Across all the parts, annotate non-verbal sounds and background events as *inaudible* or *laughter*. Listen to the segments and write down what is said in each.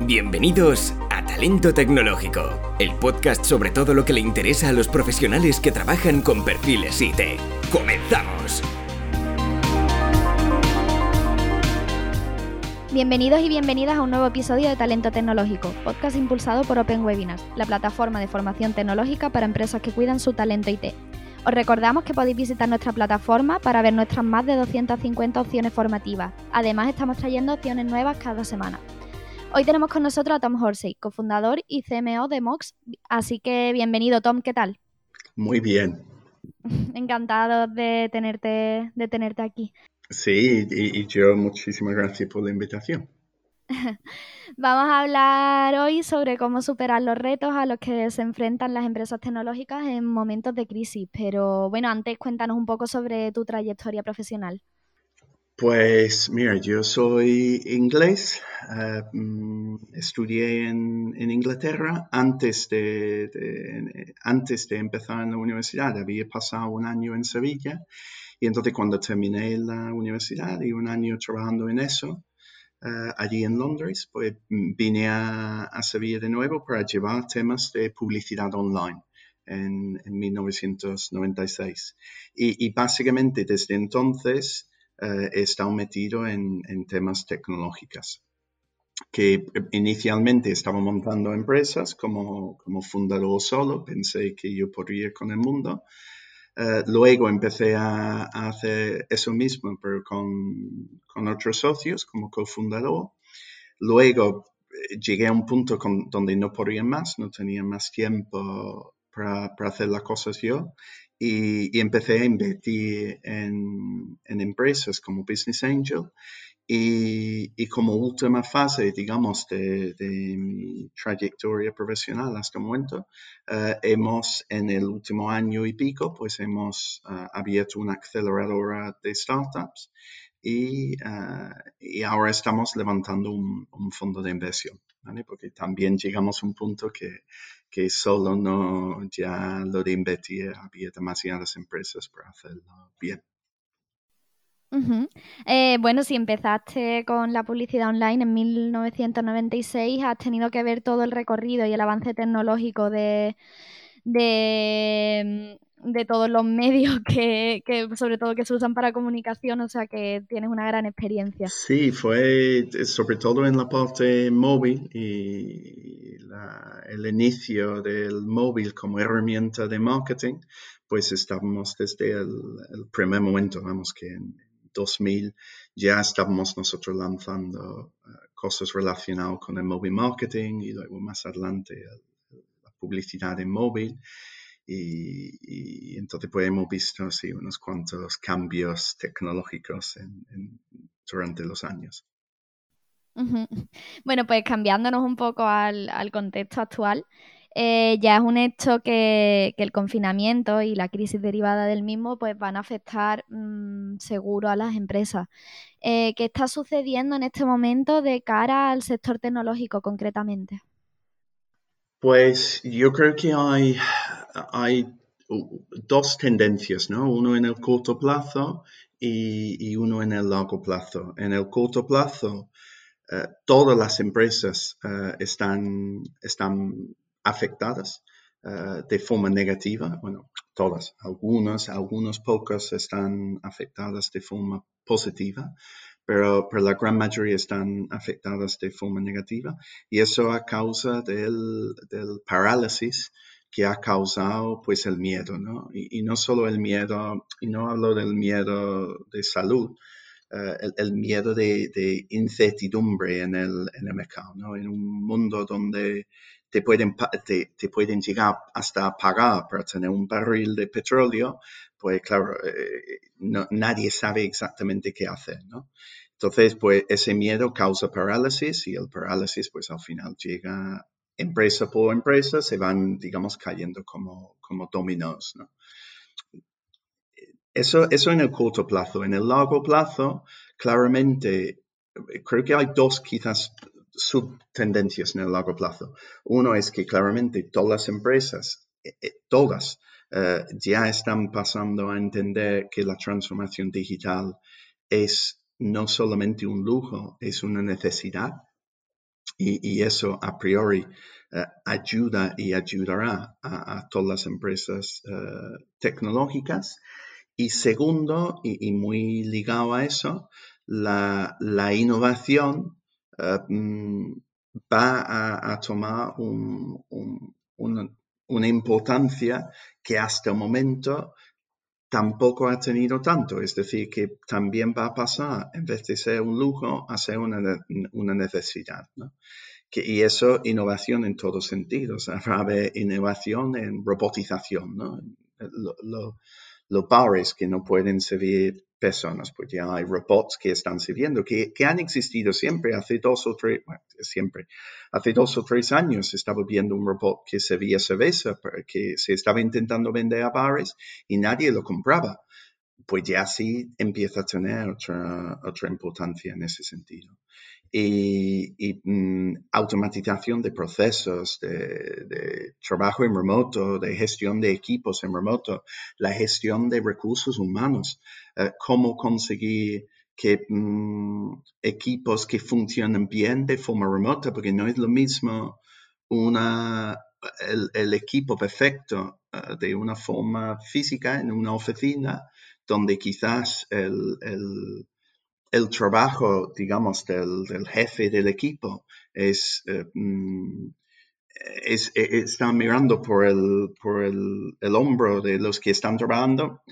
Bienvenidos a Talento Tecnológico, el podcast sobre todo lo que le interesa a los profesionales que trabajan con perfiles IT. ¡Comenzamos! Bienvenidos y bienvenidas a un nuevo episodio de Talento Tecnológico, podcast impulsado por Open Webinars, la plataforma de formación tecnológica para empresas que cuidan su talento IT. Os recordamos que podéis visitar nuestra plataforma para ver nuestras más de 250 opciones formativas. Además, estamos trayendo opciones nuevas cada semana. Hoy tenemos con nosotros a Tom Horsey, cofundador y CMO de Mox. Así que bienvenido, Tom, ¿qué tal? Muy bien. *laughs* Encantado de tenerte, de tenerte aquí. Sí, y, yo muchísimas gracias por la invitación. *laughs* Vamos a hablar hoy sobre cómo superar los retos a los que se enfrentan las empresas tecnológicas en momentos de crisis. Pero bueno, antes cuéntanos un poco sobre tu trayectoria profesional. Pues mira, yo soy inglés, eh, mm, estudié en, Inglaterra antes de, antes de empezar en la universidad, había pasado un año en Sevilla y entonces cuando terminé la universidad y un año trabajando en eso, eh, allí en Londres, pues mm, vine a, Sevilla de nuevo para llevar temas de publicidad online. En, 1996. Y, y, básicamente desde entonces eh, metido en, temas tecnológicos que inicialmente estaba montando empresas como, como fundador solo, pensé que yo podría con el mundo. Eh, luego empecé a, hacer eso mismo, pero con, con otros socios como cofundador. Luego eh, llegué a un punto donde no podía más, no tenía más tiempo para hacer las cosas yo y, empecé a invertir en, empresas como Business Angel y, como última fase, digamos, de, mi trayectoria profesional hasta el momento, eh, hemos, en el último año y pico, pues hemos eh, abierto una aceleradora de startups y, eh, ahora estamos levantando un, un fondo de inversión, ¿vale? Porque también llegamos a un punto que que solo no, ya lo de invertir, había demasiadas empresas para hacerlo bien. Eh, bueno, si empezaste con la publicidad online en 1996, has tenido que ver todo el recorrido y el avance tecnológico de, de, de todos los medios *laughs* que, sobre todo que se usan para comunicación, o sea que tienes una gran experiencia. Sí, fue sobre todo en la parte móvil y el inicio del móvil como herramienta de marketing, pues estábamos desde el, primer momento, vamos que en 2000 ya estábamos nosotros lanzando eh, cosas relacionadas con el móvil marketing y luego más adelante la publicidad en móvil y, entonces pues hemos visto sí, unos cuantos cambios tecnológicos durante los años. Bueno, pues cambiándonos un poco al, contexto actual, eh, ya es un hecho que, el confinamiento y la crisis derivada del mismo pues van a afectar mm, seguro a las empresas. Eh, ¿Qué está sucediendo en este momento de cara al sector tecnológico concretamente? Pues yo creo que hay, hay dos tendencias, ¿no? Uno en el corto plazo y, uno en el largo plazo. En el corto plazo, eh, todas las empresas eh, están, están afectadas eh, de forma negativa. Bueno, todas, algunas, algunas pocas están afectadas de forma positiva pero, pero la gran mayoría están afectadas de forma negativa y eso a causa del, del parálisis que ha causado pues el miedo, ¿no? Y, no solo el miedo, y no hablo del miedo de salud, eh, el, miedo de, de, incertidumbre en el, en el mercado, ¿no? En un mundo donde te pueden, te, te, pueden llegar hasta pagar para tener un barril de petróleo, pues claro, eh, nadie sabe exactamente qué hacer, ¿no? Entonces, pues ese miedo causa parálisis y el parálisis, pues al final llega empresa por empresa, se van, digamos, cayendo como, como dominos, ¿no? Eso, eso en el corto plazo. En el largo plazo, claramente, creo que hay dos quizás subtendencias en el largo plazo. Uno es que claramente todas las empresas, eh, eh, todas, eh, ya están pasando a entender que la transformación digital es no solamente un lujo, es una necesidad. Y, eso a priori eh, ayuda y ayudará a, todas las empresas eh, tecnológicas. Y segundo, y, muy ligado a eso, la, innovación eh, mm, va a, tomar una, importancia que hasta el momento tampoco ha tenido tanto. Es decir, que también va a pasar, en vez de ser un lujo, a ser una, necesidad. y eso, innovación en todos sentidos. *laughs* Habrá innovación en robotización, ¿no? los bares que no pueden servir personas, pues ya hay robots que están sirviendo, que, han existido siempre, hace dos o tres, bueno, siempre, hace dos o tres años estaba viendo un robot que servía cerveza, que se estaba intentando vender a bares y nadie lo compraba. Pues ya sí empieza a tener otra, otra importancia en ese sentido. Y, mm, automatización de procesos, de, trabajo en remoto, de gestión de equipos en remoto, la gestión de recursos humanos, eh, cómo conseguir que mm, equipos que funcionen bien de forma remota, porque no es lo mismo una, el, equipo perfecto eh, de una forma física en una oficina, donde quizás el el trabajo, digamos, del, jefe del equipo es, eh, mm, es, e, está mirando por, el, por el, hombro de los que están trabajando.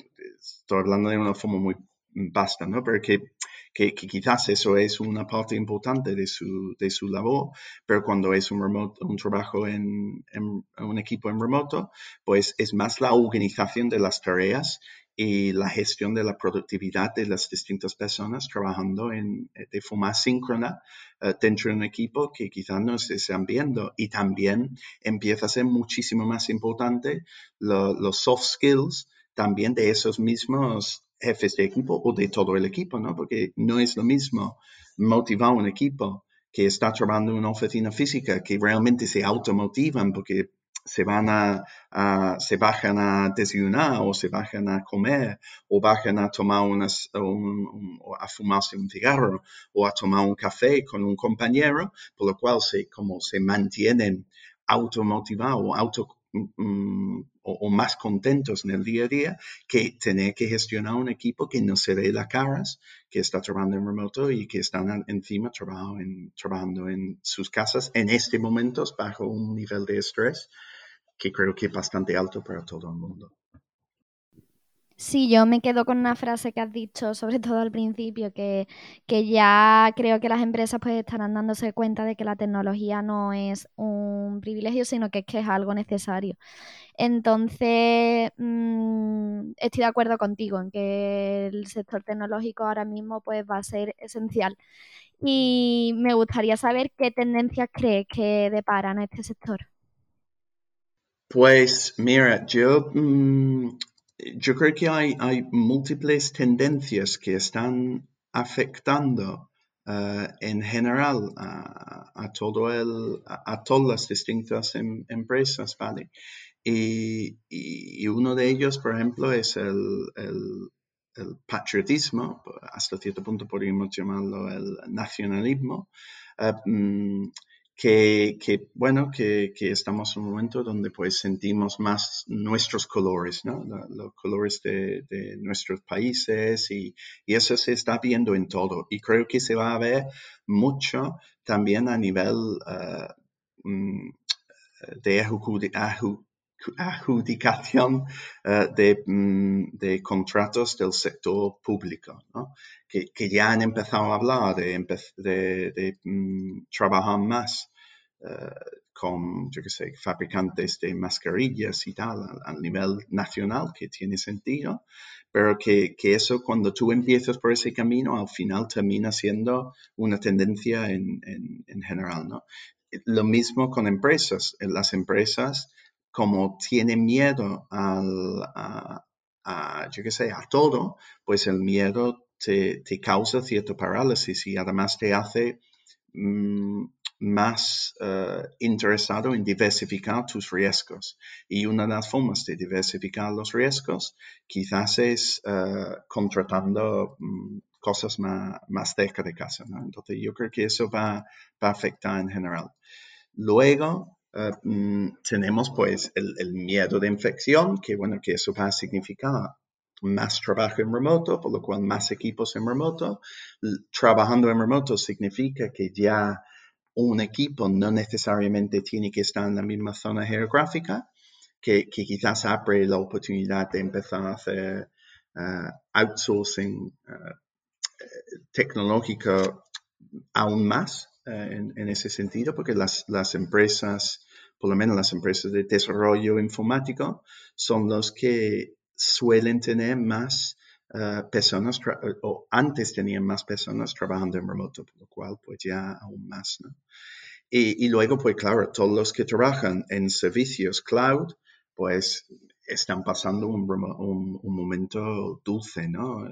Estoy hablando de una forma muy vasta, ¿no? Pero que, que, quizás eso es una parte importante de su, de su labor, pero cuando es un, remoto, un trabajo en, en, un equipo en remoto, pues es más la organización de las tareas y la gestión de la productividad de las distintas personas trabajando en, eh, de forma síncrona eh, dentro de un equipo que quizás no se están viendo. Y también empieza a ser muchísimo más importante los soft skills también de esos mismos jefes de equipo o de todo el equipo, ¿no? Porque no es lo mismo motivar un equipo que está trabajando en una oficina física, que realmente se automotivan porque se van a, se bajan a desayunar o se bajan a comer o bajan a tomar unas, un, a fumarse un cigarro o a tomar un café con un compañero, por lo cual se, como se mantienen automotivados o auto mm, o, más contentos en el día a día que tener que gestionar un equipo que no se ve las caras, que está trabajando en remoto y que están encima trabajando en, trabajando en sus casas en este momento bajo un nivel de estrés que creo que es bastante alto para todo el mundo. Sí, yo me quedo con una frase que has dicho, sobre todo al principio, que, ya creo que las empresas pues estarán dándose cuenta de que la tecnología no es un privilegio, sino que es que es algo necesario. Entonces, mm, estoy de acuerdo contigo en que el sector tecnológico ahora mismo pues va a ser esencial. Y me gustaría saber qué tendencias crees que deparan a este sector. Pues mira, yo, mm, creo que hay, múltiples tendencias que están afectando eh, en general a, todo el, a, todas las distintas em, empresas, ¿vale? Y, uno de ellos, por ejemplo, es el, patriotismo, hasta cierto punto podríamos llamarlo el nacionalismo. Eh, mm, que, bueno, que, estamos en un momento donde pues sentimos más nuestros colores, ¿no? los colores de, nuestros países y, eso se está viendo en todo. Y creo que se va a ver mucho también a nivel eh, mm, de adjudicación eh, mm, de, contratos del sector público, ¿no? que, ya han empezado a hablar de, de, mm, trabajar más con, yo qué sé, fabricantes de mascarillas y tal a, nivel nacional, que tiene sentido, pero que, que, eso cuando tú empiezas por ese camino, al final termina siendo una tendencia en, en, general, ¿no? Lo mismo con empresas. Las empresas, como tienen miedo al, a, yo qué sé, a todo, pues el miedo te, te causa cierto parálisis y además te hace mm, más eh, interesado en diversificar tus riesgos. Y una de las formas de diversificar los riesgos quizás es eh, contratando mm, cosas más, más cerca de casa. ¿no? Entonces yo creo que eso va, va a afectar en general. Luego, mm, tenemos pues el, el, miedo de infección, que bueno, que eso va a significar más trabajo en remoto, por lo cual más equipos en remoto. Trabajando en remoto significa que ya un equipo no necesariamente tiene que estar en la misma zona geográfica, que, quizás abre la oportunidad de empezar a hacer uh, outsourcing uh, tecnológico aún más uh, en, en, ese sentido, porque las, las empresas, por lo menos las empresas de desarrollo informático, son los que suelen tener más uh, personas, o antes tenían más personas trabajando en remoto, por lo cual pues ya aún más, ¿no? Y, y, luego, pues claro, todos los que trabajan en servicios cloud, pues están pasando un, un, un momento dulce, ¿no?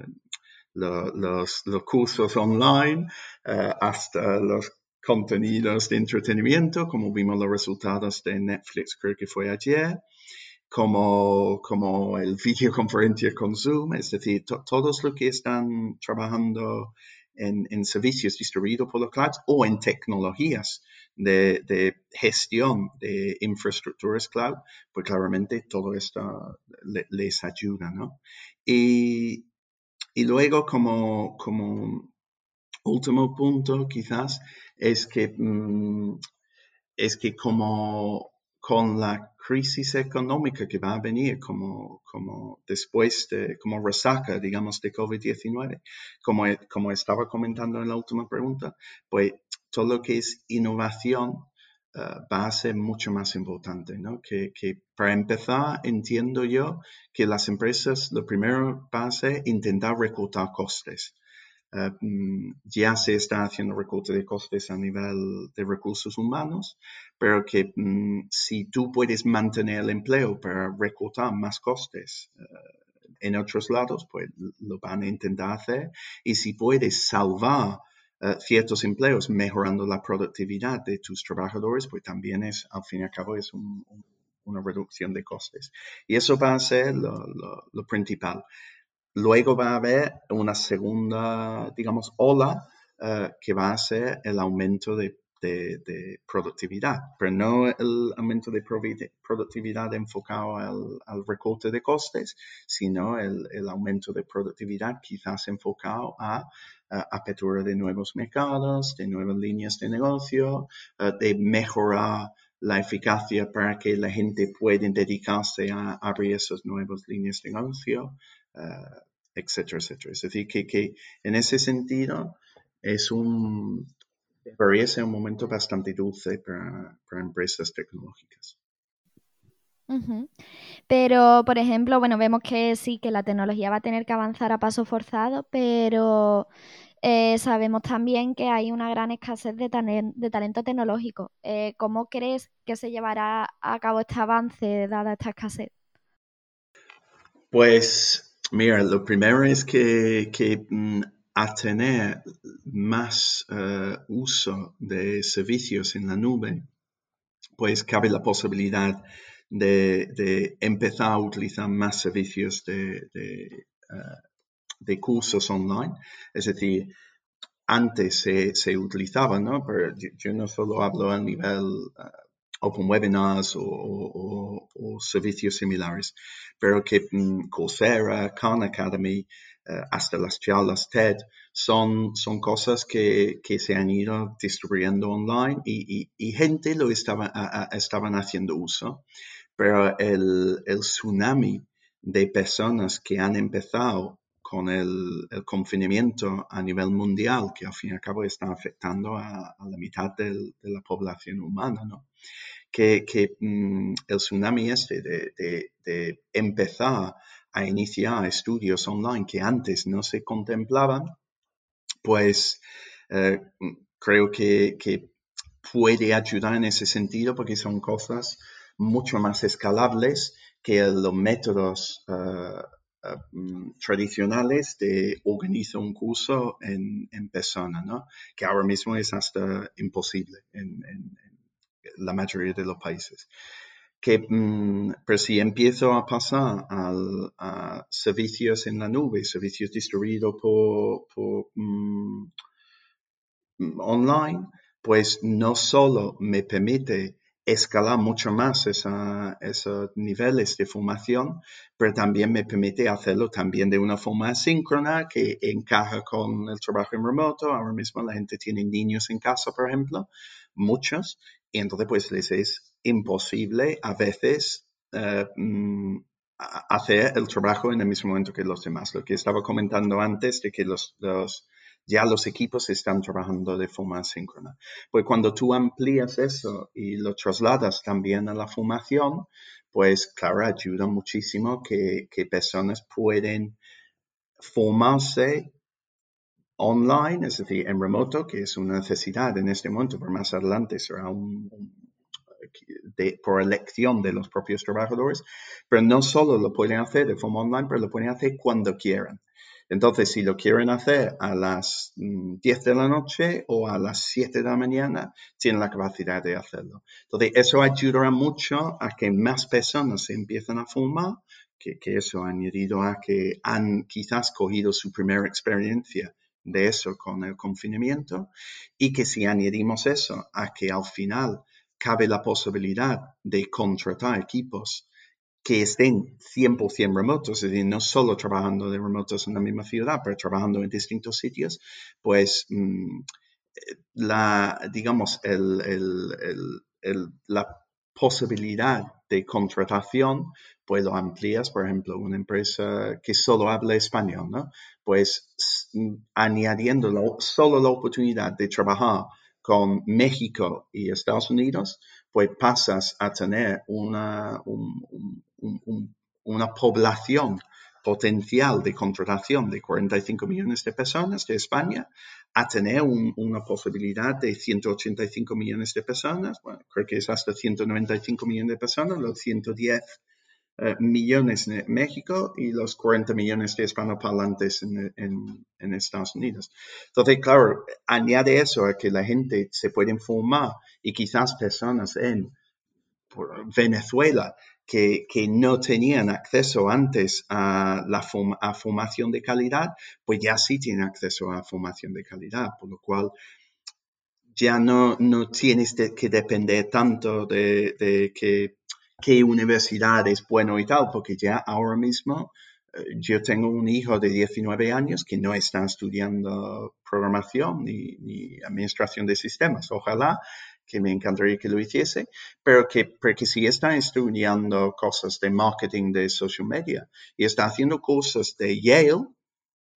Los, los, los cursos online, uh, hasta los contenidos de entretenimiento, como vimos los resultados de Netflix, creo que fue ayer, como, como el videoconferencia con Zoom, es decir, to, todos los que están trabajando en, en, servicios distribuidos por los clouds o en tecnologías de, de, gestión de infraestructuras cloud, pues claramente todo esto le, les ayuda, ¿no? Y, y luego como, como último punto quizás es que, mm, es que como con la crisis económica que va a venir como, como después de, como resaca, digamos, de COVID-19. Como, como estaba comentando en la última pregunta, pues todo lo que es innovación uh, va a ser mucho más importante, ¿no? Que, que, para empezar, entiendo yo que las empresas, lo primero va a ser intentar recortar costes. Uh, ya se está haciendo recorte de costes a nivel de recursos humanos, pero que um, si tú puedes mantener el empleo para recortar más costes uh, en otros lados, pues lo van a intentar hacer. Y si puedes salvar uh, ciertos empleos mejorando la productividad de tus trabajadores, pues también es, al fin y al cabo, es un, un, una reducción de costes. Y eso va a ser lo, lo, lo principal. Luego va a haber una segunda, digamos, ola uh, que va a ser el aumento de, de, de, productividad, pero no el aumento de productividad enfocado al, al recorte de costes, sino el, el, aumento de productividad quizás enfocado a, a, apertura de nuevos mercados, de nuevas líneas de negocio, uh, de mejorar la eficacia para que la gente pueda dedicarse a abrir esas nuevas líneas de negocio, etcétera, etcétera. Es decir, que, que, en ese sentido es un, debería ser un momento bastante dulce para, para empresas tecnológicas. Uh -huh. Pero, por ejemplo, bueno, vemos que sí, que la tecnología va a tener que avanzar a paso forzado, pero eh, sabemos también que hay una gran escasez de, talen de talento tecnológico. Eh, ¿Cómo crees que se llevará a cabo este avance dada esta escasez? Pues Mira, lo primero es que, que mm, a tener más uh, uso de servicios en la nube, pues cabe la posibilidad de, de empezar a utilizar más servicios de, de, de, cursos online. Es decir, antes se, se utilizaba, ¿no? Pero yo, no solo hablo a nivel uh, Open Webinars o, o, o, servicios similares, pero que um, Coursera, Khan Academy, uh, hasta las charlas TED, son, cosas que, se han ido distribuyendo online y, y, gente lo estaba, estaban haciendo uso, pero el, tsunami de personas que han empezado con el, confinamiento a nivel mundial, que al fin y al cabo está afectando a, la mitad de la población humana, ¿no? Que, mm, el tsunami este de, empezar a iniciar estudios online que antes no se contemplaban, pues eh, creo que, puede ayudar en ese sentido porque son cosas mucho más escalables que los métodos uh, uh, tradicionales de organizar un curso en, persona, ¿no? Que ahora mismo es hasta imposible en, la mayoría de los países. que, mm, pero si empiezo a pasar a servicios en la nube, servicios distribuidos por, mm, online, pues no solo me permite escalar mucho más esos niveles de formación, pero también me permite hacerlo también de una forma asíncrona que encaja con el trabajo en remoto. Ahora mismo la gente tiene niños en casa, por ejemplo, muchos, y entonces pues les es imposible a veces eh, mm, hacer el trabajo en el mismo momento que los demás. Lo que estaba comentando antes de que los, los ya los equipos están trabajando de forma asíncrona. Pues cuando tú amplías eso y lo trasladas también a la formación, pues claro, ayuda muchísimo que, personas pueden formarse online, es decir, en remoto, que es una necesidad en este momento, pero más adelante será un, por elección de los propios trabajadores, pero no solo lo pueden hacer de forma online, pero lo pueden hacer cuando quieran. Entonces, si lo quieren hacer a las 10 mm, de la noche o a las 7 de la mañana, tienen la capacidad de hacerlo. Entonces, eso ayudará mucho a que más personas se empiecen a formar, que, que eso ha añadido a que han quizás cogido su primera experiencia de eso con el confinamiento y que si añadimos eso a que al final cabe la posibilidad de contratar equipos que estén 100% remotos, es decir, no solo trabajando de remotos en la misma ciudad, pero trabajando en distintos sitios, pues mm, la, digamos, la posibilidad de contratación, pues lo amplías, por ejemplo, una empresa que solo habla español, ¿no? Pues mm, añadiendo solo la oportunidad de trabajar con México y Estados Unidos, pues pasas a tener una, una población potencial de contratación de 45 millones de personas de España a tener una posibilidad de 185 millones de personas, bueno, creo que es hasta 195 millones de personas, los 110 eh, millones en México y los 40 millones de hispanoparlantes en, Estados Unidos. Entonces, claro, añade eso a que la gente se puede informar y quizás personas en Venezuela que, que, no tenían acceso antes a la a formación de calidad, pues ya sí tienen acceso a formación de calidad, por lo cual ya no, no tienes que depender tanto de, de que qué universidad es bueno y tal, porque ya ahora mismo eh, yo tengo un hijo de 19 años que no está estudiando programación ni, administración de sistemas. Ojalá que me encantaría que lo hiciese, pero que porque si está estudiando cosas de marketing de social media y está haciendo cosas de Yale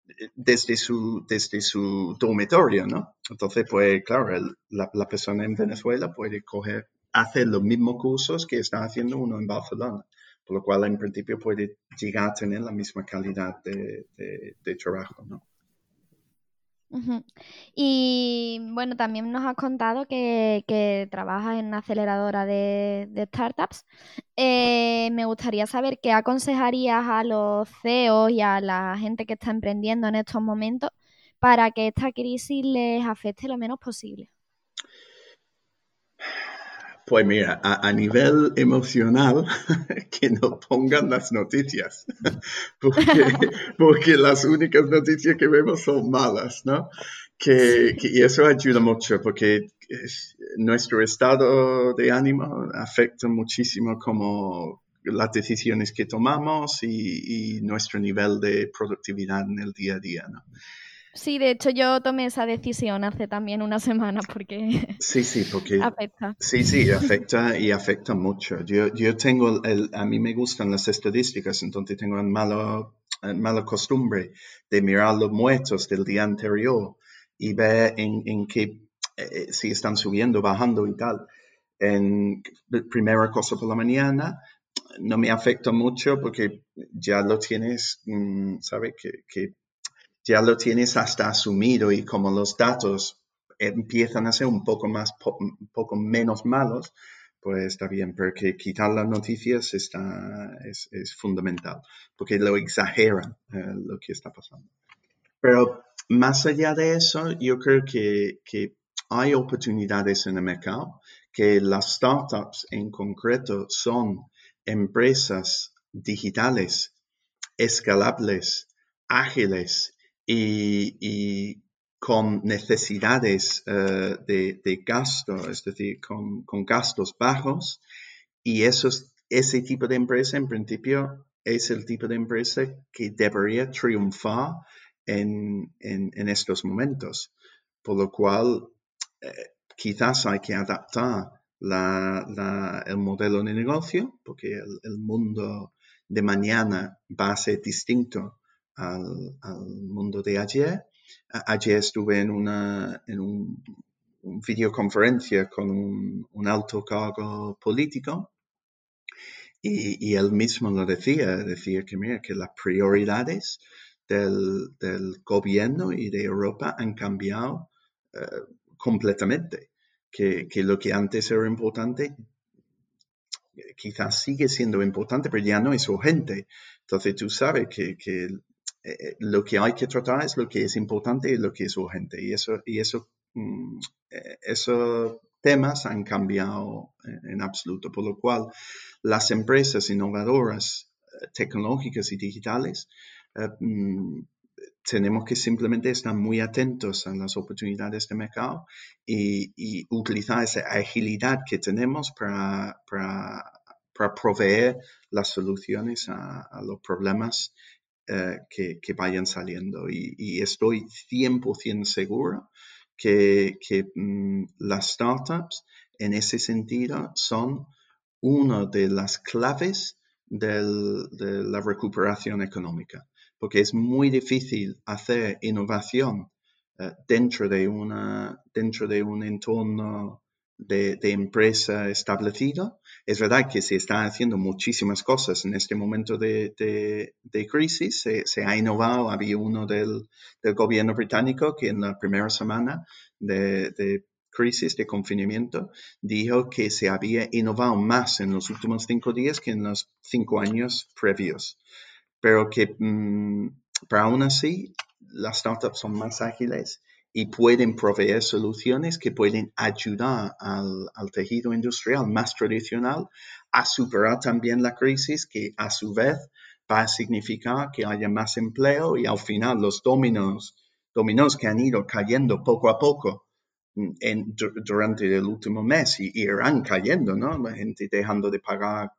eh, desde su, desde su dormitorio, ¿no? Entonces, pues claro, la, la persona en Venezuela puede coger hacer los mismos cursos que está haciendo uno en Barcelona, por lo cual en principio puede llegar a tener la misma calidad de, trabajo, ¿no? Y bueno, también nos has contado que, trabajas en una aceleradora de, startups. Eh, me gustaría saber qué aconsejarías a los CEOs y a la gente que está emprendiendo en estos momentos para que esta crisis les afecte lo menos posible. Pues mira, a, nivel emocional, *laughs* que no pongan las noticias, *laughs* *laughs* porque, las únicas noticias que vemos son malas, ¿no? Que, y eso ayuda mucho, porque nuestro estado de ánimo afecta muchísimo como las decisiones que tomamos y, y nuestro nivel de productividad en el día a día, ¿no? Sí, de hecho yo tomé esa decisión hace también una semana porque sí, sí, porque afecta. Sí, sí, afecta y afecta mucho. Yo, yo tengo, el, a mí me gustan las estadísticas, entonces tengo la malo, mala costumbre de mirar los muertos del día anterior y ver en, en qué, eh, si están subiendo, bajando y tal. En primera cosa por la mañana, no me afecta mucho porque ya lo tienes, mm, ¿sabes? Que, que ya lo tienes hasta asumido y como los datos empiezan a ser un poco más, un poco menos malos, pues está bien, porque quitar las noticias está, es, fundamental, porque lo exageran eh, lo que está pasando. Pero más allá de eso, yo creo que, que hay oportunidades en el mercado que las startups en concreto son empresas digitales, escalables, ágiles y, con necesidades eh, de, gasto, es decir, con, gastos bajos. Y ese tipo de empresa, en principio, es el tipo de empresa que debería triunfar en, estos momentos. Por lo cual, eh, quizás hay que adaptar el modelo de negocio, porque el, mundo de mañana va a ser distinto al, mundo de ayer. Ayer estuve en una en un, videoconferencia con un, alto cargo político y, él mismo lo decía, decía que mira, que las prioridades del, gobierno y de Europa han cambiado eh, completamente que, lo que antes era importante quizás sigue siendo importante, pero ya no es urgente. Entonces tú sabes que, eh, lo que hay que tratar es lo que es importante y lo que es urgente. Y eso, y eso, mm, eh, esos temas han cambiado en, absoluto, por lo cual las empresas innovadoras eh, tecnológicas y digitales mm, tenemos que simplemente estar muy atentos a las oportunidades de mercado y, utilizar esa agilidad que tenemos para, para, proveer las soluciones a, los problemas eh, que, vayan saliendo. Y, estoy 100% seguro que, que mm, las startups en ese sentido son una de las claves de la recuperación económica porque es muy difícil hacer innovación eh, dentro, de una, dentro de un entorno de, empresa establecido. Es verdad que se están haciendo muchísimas cosas en este momento de, crisis. Se, ha innovado. Había uno del, gobierno británico que en la primera semana de, crisis, de confinamiento, dijo que se había innovado más en los últimos cinco días que en los cinco años previos pero que mm, aún así las startups son más ágiles y pueden proveer soluciones que pueden ayudar al, tejido industrial más tradicional a superar también la crisis que a su vez va a significar que haya más empleo y al final los dominos, dominos que han ido cayendo poco a poco mm, durante el último mes y irán cayendo, ¿no? La gente dejando de pagar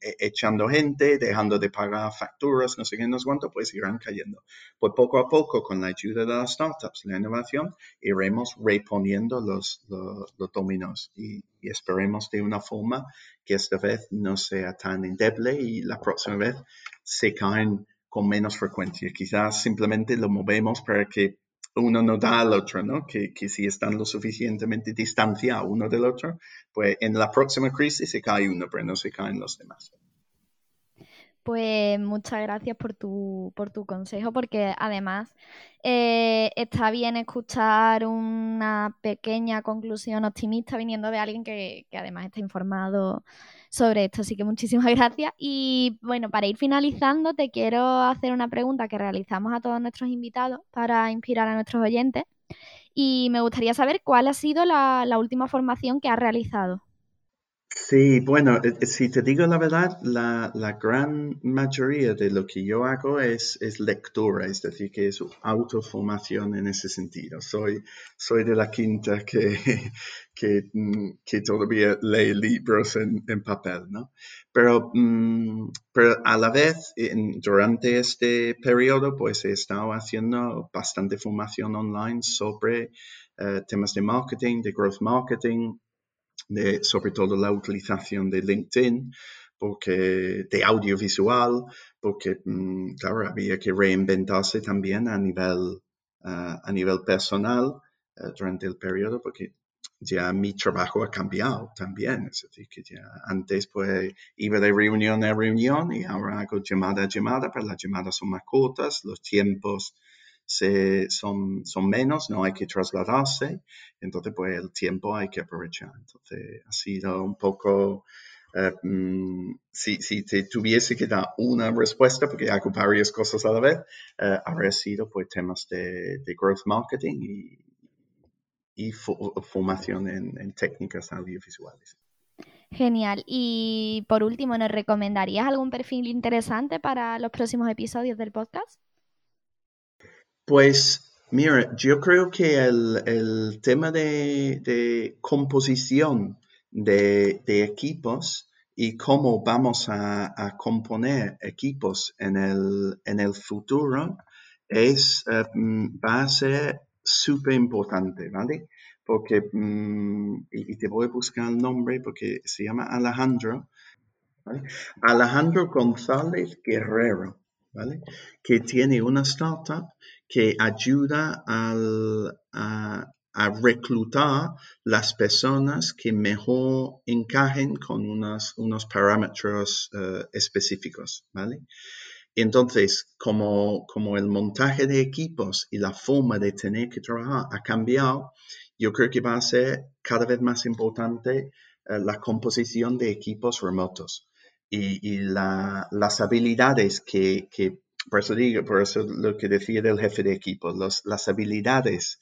echando gente, dejando de pagar facturas, no sé qué, no sé cuánto, pues irán cayendo. Pues poco a poco, con la ayuda de las startups, la innovación, iremos reponiendo los, los, dominos y, esperemos de una forma que esta vez no sea tan endeble y la próxima vez se caen con menos frecuencia. Quizás simplemente lo movemos para que uno no da al otro, ¿no? Que, que, si están lo suficientemente distanciados uno del otro, pues en la próxima crisis se cae uno, pero no se caen los demás. Pues muchas gracias por tu, por tu consejo, porque además eh, está bien escuchar una pequeña conclusión optimista viniendo de alguien que, que además está informado sobre esto. Así que muchísimas *laughs* gracias. Y bueno, para ir finalizando, te quiero hacer una pregunta que realizamos a todos nuestros invitados para inspirar a nuestros oyentes. Y me gustaría saber cuál ha sido la, la última formación que has realizado. Sí, bueno, eh, eh, si te digo la verdad, la, gran mayoría de lo que yo hago es, es lectura, es decir, que es autoformación en ese sentido. Soy, soy de la quinta que, *laughs* que, mm, todavía lee libros en, papel, ¿no? Pero, mm, pero a la vez, durante este periodo, pues he estado haciendo bastante formación online sobre eh, temas de marketing, de growth marketing, sobre todo la utilización de LinkedIn, porque de audiovisual, porque, mm, claro, había que reinventarse también a nivel, a nivel personal eh, durante el periodo, porque ya mi trabajo ha cambiado también. Es decir, que ya antes pues iba de reunión a reunión y ahora hago llamada a llamada, pero las llamadas son más cortas, los tiempos se, son, son menos, no hay que trasladarse, entonces pues el tiempo hay que aprovechar. Entonces ha sido un poco, eh, mm, si, si, te tuviese que dar una respuesta, porque hago varias cosas a la vez, eh, habría sido pues temas de, de growth marketing y, y formación en, técnicas audiovisuales. Genial. Y por último, ¿nos recomendarías algún perfil interesante para los próximos episodios del podcast? Pues mira, yo creo que el, tema de, composición de, equipos y cómo vamos a, componer equipos en el, en el futuro es, eh, mm, va a ser súper importante, ¿vale? Porque, mm, y, te voy a buscar el nombre porque se llama Alejandro. Alejandro González Guerrero, ¿vale? Que tiene una startup que ayuda a, reclutar las personas que mejor encajen con unos, unos parámetros eh, específicos, ¿vale? Entonces, como, como el montaje de equipos y la forma de tener que trabajar ha cambiado, yo creo que va a ser cada vez más importante eh, la composición de equipos remotos y, las habilidades que, que, por eso digo, por eso lo que decía del jefe de equipo, las habilidades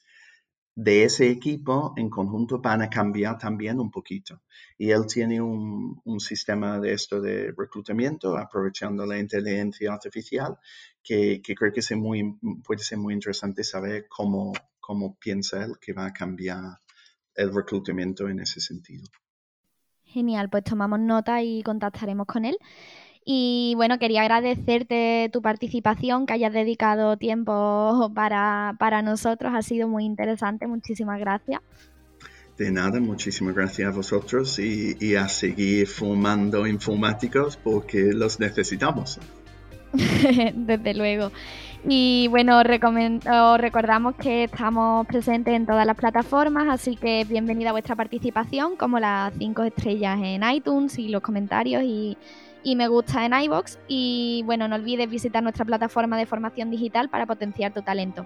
de ese equipo en conjunto van a cambiar también un poquito. Y él tiene un, sistema de esto de reclutamiento, aprovechando la inteligencia artificial, que, creo que es muy, puede ser muy interesante saber cómo, cómo piensa él que va a cambiar el reclutamiento en ese sentido. Genial, pues tomamos nota y contactaremos con él. Y bueno, quería agradecerte tu participación, que hayas dedicado tiempo *laughs* para, nosotros. Ha sido muy interesante. Muchísimas gracias. De nada, muchísimas gracias a vosotros y, a seguir formando informáticos porque los necesitamos. *laughs* Desde luego. Y bueno, os recordamos que estamos presentes en todas las plataformas, así que bienvenida a vuestra participación, como las cinco estrellas en iTunes y los comentarios y y me gusta en iBox. Y bueno, no olvides visitar nuestra plataforma de formación digital para potenciar tu talento.